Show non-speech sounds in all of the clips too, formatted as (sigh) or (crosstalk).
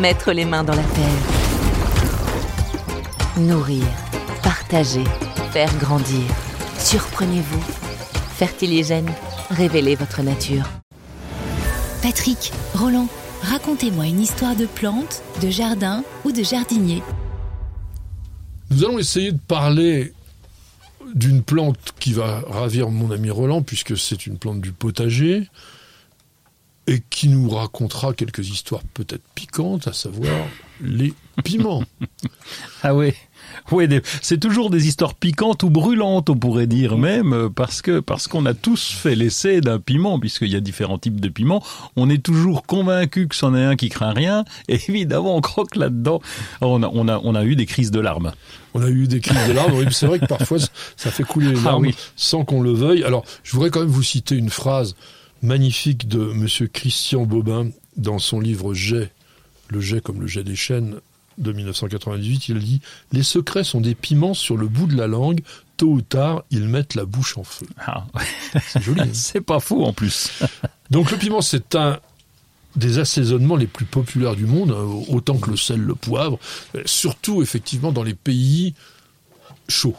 Mettre les mains dans la terre. Nourrir, partager, faire grandir. Surprenez-vous. Fertiligène, révélez votre nature. Patrick, Roland, racontez-moi une histoire de plante, de jardin ou de jardinier. Nous allons essayer de parler d'une plante qui va ravir mon ami Roland, puisque c'est une plante du potager, et qui nous racontera quelques histoires peut-être piquantes, à savoir les piments. (laughs) ah oui. Oui, c'est toujours des histoires piquantes ou brûlantes, on pourrait dire même, euh, parce que parce qu'on a tous fait l'essai d'un piment, puisqu'il y a différents types de piments. On est toujours convaincu que c'en est un qui craint rien, (laughs) et évidemment on croque là-dedans. On a, on a on a eu des crises de larmes. On a eu des crises de larmes. Oui, c'est vrai que parfois ça fait couler les (laughs) ah larmes sans qu'on le veuille. Alors, je voudrais quand même vous citer une phrase magnifique de Monsieur Christian Bobin dans son livre Jet, le jet comme le jet des chênes de 1998, il dit Les secrets sont des piments sur le bout de la langue, tôt ou tard, ils mettent la bouche en feu. Ah. C'est joli. Hein. (laughs) c'est pas fou en plus. (laughs) Donc le piment, c'est un des assaisonnements les plus populaires du monde, hein, autant que le sel, le poivre, surtout effectivement dans les pays chauds.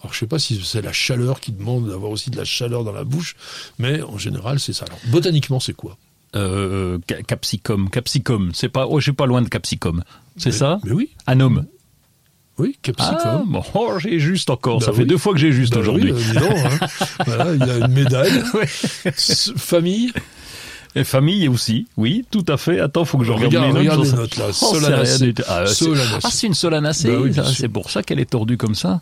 Alors, je sais pas si c'est la chaleur qui demande d'avoir aussi de la chaleur dans la bouche, mais en général, c'est ça. Alors, botaniquement, c'est quoi? Euh, capsicum, capsicum, c'est pas, oh, j'ai pas loin de capsicum, c'est ça? Mais oui. Un homme. Oui, capsicum. Ah, bon, oh, j'ai juste encore. ça bah fait deux fois que j'ai juste bah aujourd'hui. Oui, hein. (laughs) voilà, il y a une médaille. (laughs) Famille. Et famille aussi, oui, tout à fait. Attends, faut que je regarde, mes notes. les notes là. Oh, solanacée. Ah, ah, c'est une solanacée. Bah c'est pour ça qu'elle est tordue comme ça.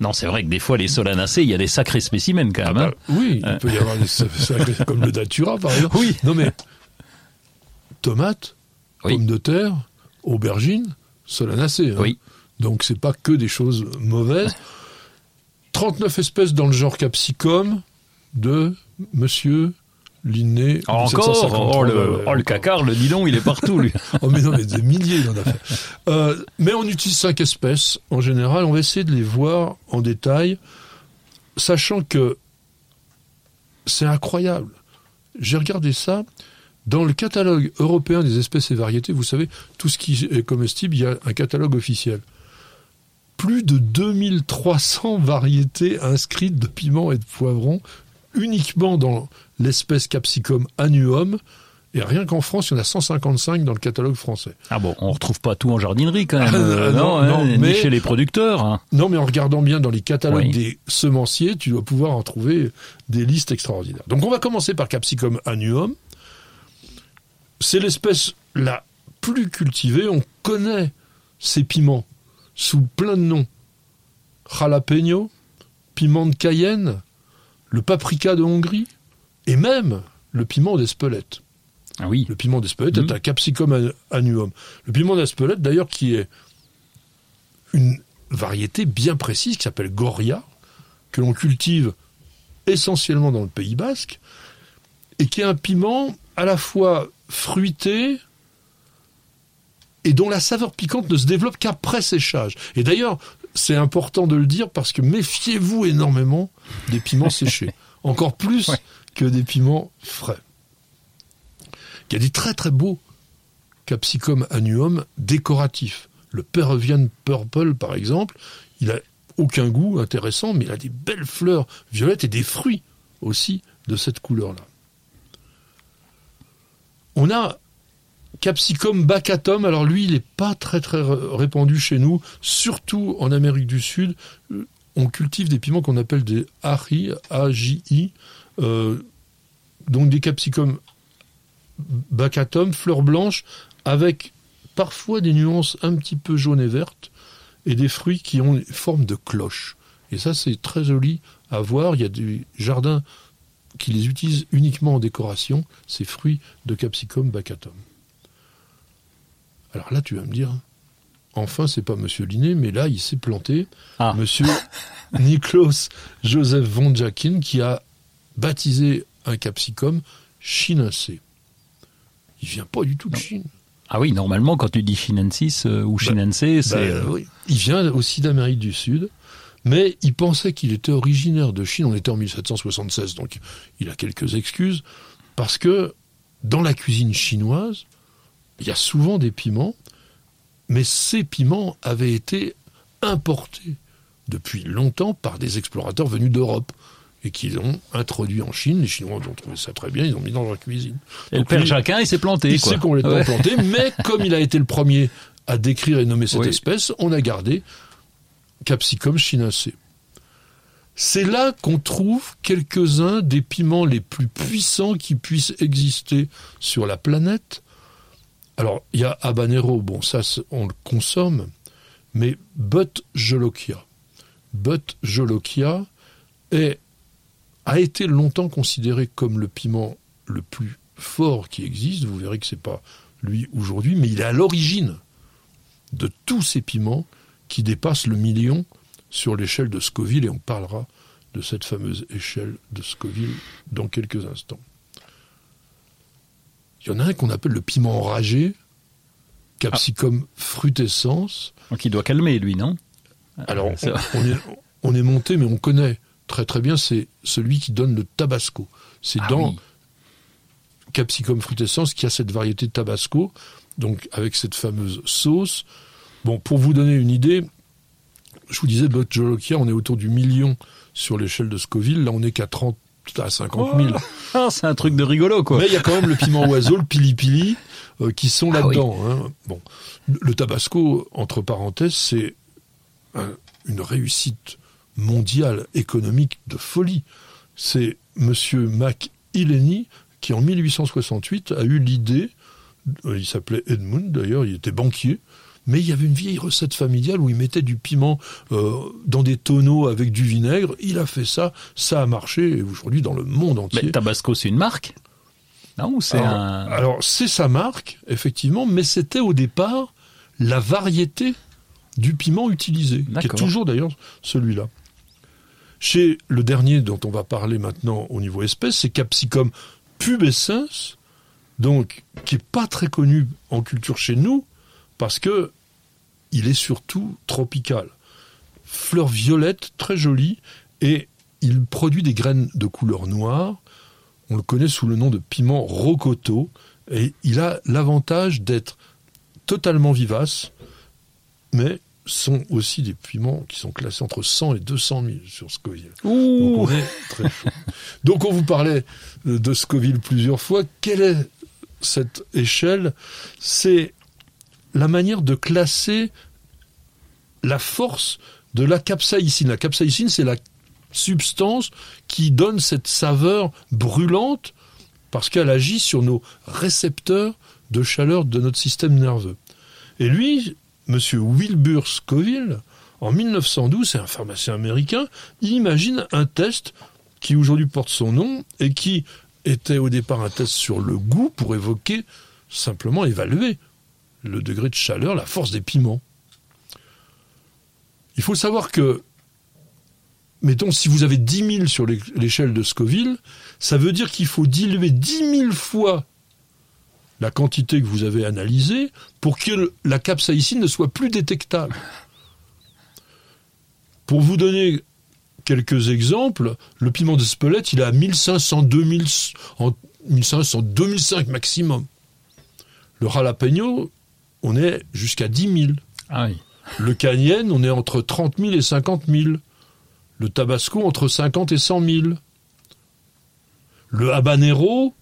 Non, c'est vrai que des fois, les solanacées, il y a des sacrés spécimens quand même. Ah bah, hein. oui, il peut y avoir des (laughs) sacrés, comme le datura, par exemple. Oui. Non, mais tomates, pommes de terre, aubergines, solanacées. Hein. Oui. Donc, c'est pas que des choses mauvaises. 39 espèces dans le genre capsicum de monsieur Linné. Encore oh, le, oh, le cacard, le nidon, il est partout, lui. (laughs) oh, mais non, mais des milliers, il en a fait. Euh, mais on utilise cinq espèces. En général, on va essayer de les voir en détail, sachant que c'est incroyable. J'ai regardé ça. Dans le catalogue européen des espèces et variétés, vous savez, tout ce qui est comestible, il y a un catalogue officiel. Plus de 2300 variétés inscrites de piments et de poivrons uniquement dans l'espèce Capsicum annuum. Et rien qu'en France, il y en a 155 dans le catalogue français. Ah bon, on retrouve pas tout en jardinerie quand même. (laughs) Euh, non, non, hein, mais chez les producteurs. Hein. Non, mais en regardant bien dans les catalogues des semenciers, tu dois pouvoir en trouver des listes extraordinaires. Donc on va commencer par Capsicum annuum. C'est l'espèce la plus cultivée. On connaît ces piments sous plein de noms. Jalapeno, piment de Cayenne, le paprika de Hongrie et même le piment d'Espelette. Ah oui. Le piment d'Espelette est mmh. un capsicum annuum. Le piment d'Espelette, d'ailleurs, qui est une variété bien précise qui s'appelle Goria, que l'on cultive essentiellement dans le Pays basque, et qui est un piment à la fois fruité et dont la saveur piquante ne se développe qu'après séchage. Et d'ailleurs, c'est important de le dire parce que méfiez-vous énormément des piments (laughs) séchés. Encore plus que des piments frais. Il y a des très très beaux capsicum annuum décoratifs. Le Peruvian Purple, par exemple, il a aucun goût intéressant, mais il a des belles fleurs violettes et des fruits aussi de cette couleur-là. On a Capsicum bacatum, alors lui, il n'est pas très très répandu chez nous, surtout en Amérique du Sud. Euh, on cultive des piments qu'on appelle des AJI, A-J-I, euh, donc des capsicum bacatum, fleurs blanches, avec parfois des nuances un petit peu jaunes et vertes, et des fruits qui ont une forme de cloche. Et ça, c'est très joli à voir. Il y a des jardins qui les utilisent uniquement en décoration, ces fruits de capsicum bacatum. Alors là, tu vas me dire, enfin, c'est pas Monsieur Linné, mais là, il s'est planté. Ah. Monsieur (laughs) Nikolaus Joseph von Jackin, qui a baptisé un capsicum chinensé. Il vient pas du tout de Chine. Ah oui, normalement, quand tu dis chinensis euh, ou chinense, c'est... Bah, euh, oui. Il vient aussi d'Amérique du Sud, mais il pensait qu'il était originaire de Chine. On était en 1776, donc il a quelques excuses, parce que dans la cuisine chinoise, il y a souvent des piments, mais ces piments avaient été importés depuis longtemps par des explorateurs venus d'Europe et qu'ils ont introduit en Chine. Les Chinois ont trouvé ça très bien, ils ont mis dans leur cuisine. Et le père lui, Jacquin, il s'est planté, il s'est complètement Ouais. planté, mais (laughs) comme il a été le premier à décrire et nommer cette Oui. espèce, on a gardé Capsicum chinacé. C'est là qu'on trouve quelques-uns des piments les plus puissants qui puissent exister sur la planète. Alors, il y a habanero, bon, ça, on le consomme, mais But Jolokia. Jolokia a été longtemps considéré comme le piment le plus fort qui existe. Vous verrez que c'est pas lui aujourd'hui, mais il est à l'origine de tous ces piments qui dépassent le million sur l'échelle de Scoville, et on parlera de cette fameuse échelle de Scoville dans quelques instants. Il y en a un qu'on appelle le piment enragé, Capsicum frutescens. Donc il doit calmer, lui, non? Alors, on, on est, on est monté, mais on connaît très très bien, c'est celui qui donne le tabasco. C'est Ah dans oui. Capsicum frutescens qui a cette variété de tabasco, donc avec cette fameuse sauce. Bon, pour vous donner une idée, je vous disais, Bot Jolokia, on est autour du million sur l'échelle de Scoville. Là, on est qu'à 30 à 50 000. Ah, (laughs) c'est un truc de rigolo, quoi. Mais il y a quand même le piment (laughs) oiseau, le pili-pili, euh, qui sont Ah là-dedans. hein. Bon, le tabasco, entre parenthèses, c'est un- une réussite mondiale économique de folie. C'est Monsieur Mac Ileni qui, en 1868, a eu l'idée. euh, Il s'appelait Edmund d'ailleurs, il était banquier. Mais il y avait une vieille recette familiale où il mettait du piment euh, dans des tonneaux avec du vinaigre. Il a fait ça, ça a marché. Et aujourd'hui, dans le monde entier, Mais Tabasco, c'est une marque? Non, ou c'est alors, un... alors, c'est sa marque, effectivement, mais c'était au départ la variété du piment utilisé, qui est toujours d'ailleurs celui-là. Chez le dernier dont on va parler maintenant au niveau espèce, c'est Capsicum pubescens, donc qui est pas très connu en culture chez nous parce que il est surtout tropical. Fleur violette, très jolie, et il produit des graines de couleur noire. On le connaît sous le nom de piment rocoto, et il a l'avantage d'être totalement vivace, mais sont aussi des piments qui sont classés entre 100 et 200 000 sur Scoville. Donc Ouh on est très chaud. Donc on vous parlait de Scoville plusieurs fois. Quelle est cette échelle? C'est la manière de classer la force de la capsaïcine. La capsaïcine, c'est la substance qui donne cette saveur brûlante parce qu'elle agit sur nos récepteurs de chaleur de notre système nerveux. Et lui, Monsieur Wilbur Scoville, en 1912, c'est un pharmacien américain, imagine un test qui aujourd'hui porte son nom et qui était au départ un test sur le goût pour évoquer, simplement évaluer le degré de chaleur, la force des piments. Il faut savoir que, mettons, si vous avez 10 000 sur l'é- l'échelle de Scoville, ça veut dire qu'il faut diluer 10 000 fois la quantité que vous avez analysée pour que la capsaïcine ne soit plus détectable. Pour vous donner quelques exemples, le piment de Spelette, il est à 1500, 2000, en 1500, 2005 maximum. Le jalapeno, on est jusqu'à 10 000. Ah oui. Le cayenne, on est entre 30 000 et 50 000. Le tabasco, entre 50 et 100 000. Le habanero,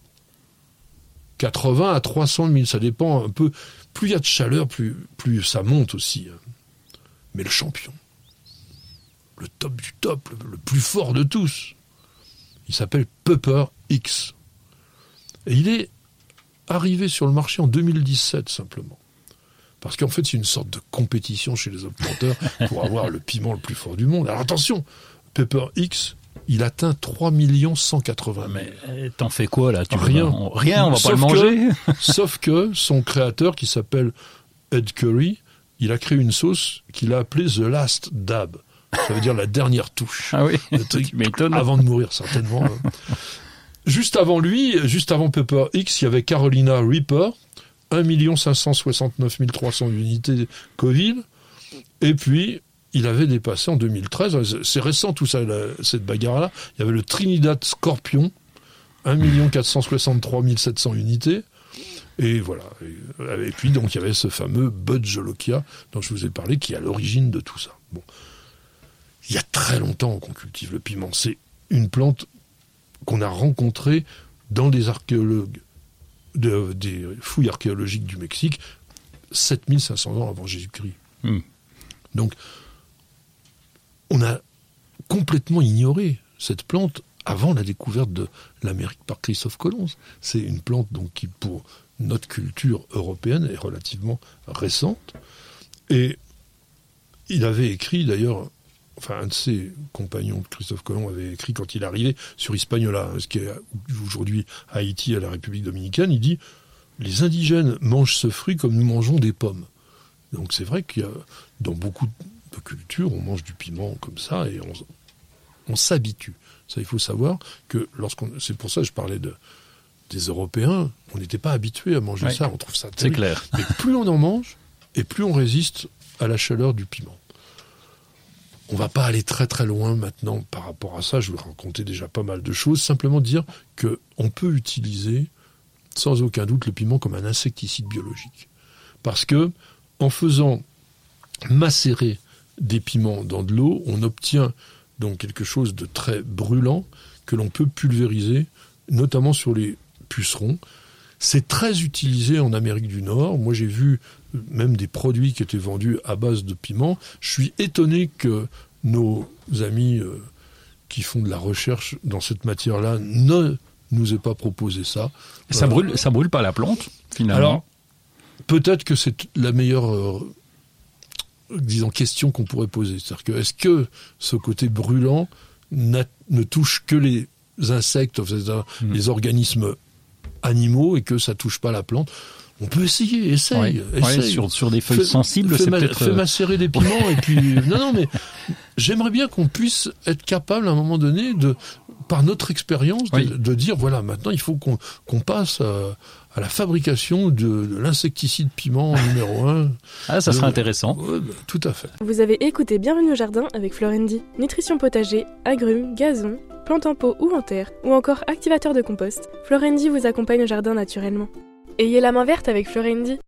80 à 300 000. Ça dépend un peu. Plus il y a de chaleur, plus, plus ça monte aussi. hein. Mais le champion, le top du top, le, le plus fort de tous, il s'appelle Pepper X. Et il est arrivé sur le marché en 2017 simplement. Parce qu'en fait, c'est une sorte de compétition chez les planteurs pour avoir le piment le plus fort du monde. Alors attention, Pepper X, il atteint 3 180 000. Mais euh, t'en fais quoi, là tu Rien. vas- on- Rien, on va Sauf pas le que- manger (laughs) Sauf que son créateur, qui s'appelle Ed Curry, il a créé une sauce qu'il a appelée The Last Dab. Ça veut dire la dernière touche. Ah oui, Le truc (laughs) tu avant de mourir, certainement. hein. juste avant lui, juste avant Pepper X, il y avait Carolina Reaper, 1 569 300 unités Covid. Et puis, il avait dépassé en 2013, c'est récent tout ça, cette bagarre-là, il y avait le Trinidad Scorpion, 1 463 700 unités. Et voilà. Et, et puis, donc, il y avait ce fameux Bud Jolokia dont je vous ai parlé, qui est à l'origine de tout ça. Bon. Il y a très longtemps qu'on cultive le piment. C'est une plante qu'on a rencontrée dans des archéologues, de- des fouilles archéologiques du Mexique, 7500 ans avant Jésus-Christ. Hmm. Donc, on a complètement ignoré cette plante avant la découverte de l'Amérique par Christophe Colomb. C'est une plante donc qui, pour notre culture européenne, est relativement récente. Et il avait écrit d'ailleurs, enfin un de ses compagnons, Christophe Colomb, avait écrit quand il est arrivé sur Hispaniola, ce qui est aujourd'hui Haïti à la République dominicaine, il dit les indigènes mangent ce fruit comme nous mangeons des pommes. Donc c'est vrai qu'il y a dans beaucoup de cultures, on mange du piment comme ça et on, on s'habitue. Ça, il faut savoir que lorsqu'on, c'est pour ça que je parlais de des Européens, on n'était pas habitués à manger Ouais. ça, on trouve ça C'est clair. Mais plus on en mange, et plus on résiste à la chaleur du piment. On va pas aller très très loin maintenant par rapport à ça. Je vous ai raconté déjà pas mal de choses. Simplement dire que on peut utiliser sans aucun doute le piment comme un insecticide biologique, parce que en faisant macérer des piments dans de l'eau, on obtient donc quelque chose de très brûlant que l'on peut pulvériser, notamment sur les pucerons. C'est très utilisé en Amérique du Nord. Moi, j'ai vu même des produits qui étaient vendus à base de piment. Je suis étonné que nos amis euh, qui font de la recherche dans cette matière-là ne nous aient pas proposé ça. Ça Euh, brûle, ça brûle pas la plante, finalement. Alors, peut-être que c'est la meilleure, euh, disons, question qu'on pourrait poser. C'est-à-dire que est-ce que ce côté brûlant ne touche que les insectes, Hmm. les organismes animaux, et que ça touche pas la plante? On peut essayer, essaye, Ouais, ouais, essaye. sur, sur des feuilles Fais- sensibles, c'est peut-être. fais euh, macérer des (laughs) piments et puis non non mais j'aimerais bien qu'on puisse être capable à un moment donné de par notre expérience de, Oui. de dire voilà maintenant il faut qu'on passe à, à la fabrication de, de l'insecticide piment (laughs) numéro un. Ah, ça serait Euh, intéressant. Ouais, bah, tout à fait. Vous avez écouté Bienvenue au jardin avec Florendi. Nutrition potager, agrumes, gazon, plantes en pot ou en terre, ou encore activateur de compost, Florendi vous accompagne au jardin naturellement. Ayez la main verte avec Florendi.